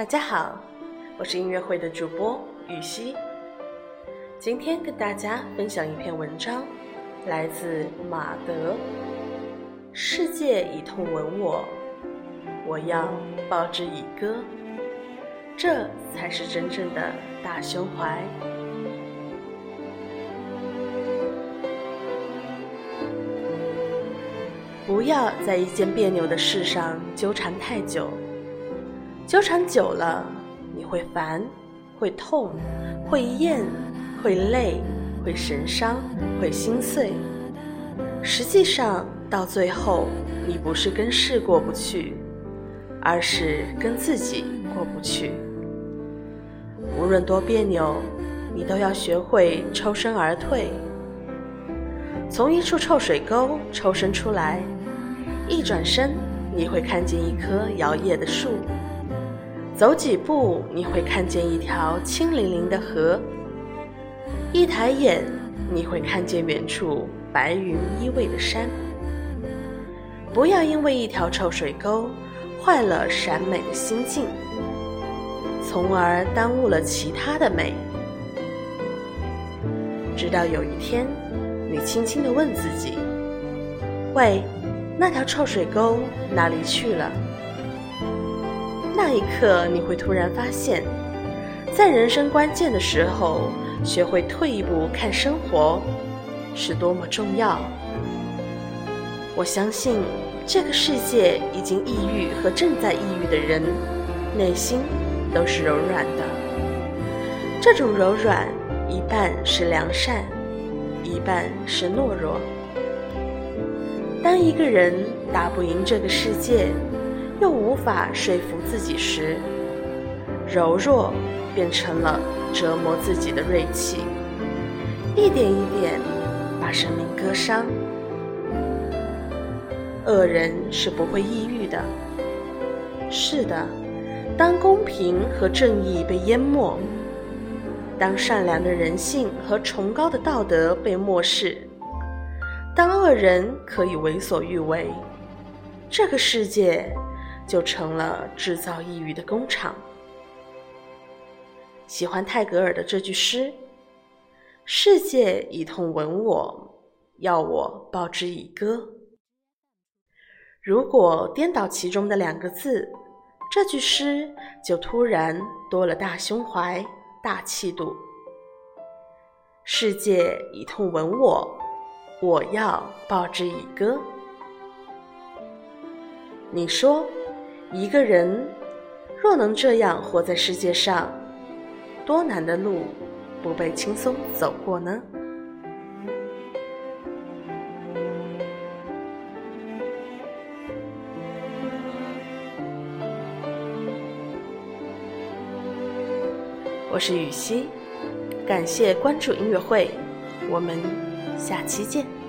大家好，我是音乐会的主播雨熙。今天跟大家分享一篇文章，来自马德。世界以痛吻我，我要报之以歌。这才是真正的大胸怀。不要在一件别扭的事上纠缠太久，纠缠久了，你会烦，会痛，会厌，会累，会神伤，会心碎。实际上，到最后，你不是跟事过不去，而是跟自己过不去。无论多别扭，你都要学会抽身而退，从一处臭水沟抽身出来。一转身，你会看见一棵摇曳的树；走几步，你会看见一条清凌凌的河；一抬眼，你会看见远处白云依偎的山。不要因为一条臭水沟坏了陕美的心境，从而耽误了其他的美。直到有一天，你轻轻地问自己：“喂。”那条臭水沟哪里去了？那一刻，你会突然发现，在人生关键的时候，学会退一步看生活，是多么重要。我相信，这个世界已经抑郁和正在抑郁的人，内心都是柔软的。这种柔软，一半是良善，一半是懦弱。当一个人打不赢这个世界，又无法说服自己时，柔弱变成了折磨自己的锐气，一点一点把生命割伤。恶人是不会抑郁的。是的，当公平和正义被淹没，当善良的人性和崇高的道德被漠视。当恶人可以为所欲为，这个世界就成了制造抑郁的工厂。喜欢泰戈尔的这句诗：“世界以痛吻我，要我报之以歌。”如果颠倒其中的两个字，这句诗就突然多了大胸怀、大气度。世界以痛吻我。我要报之以歌。你说，一个人若能这样活在世界上，多难的路不被轻松走过呢？我是雨熙，感谢关注音乐会，我们。下期见。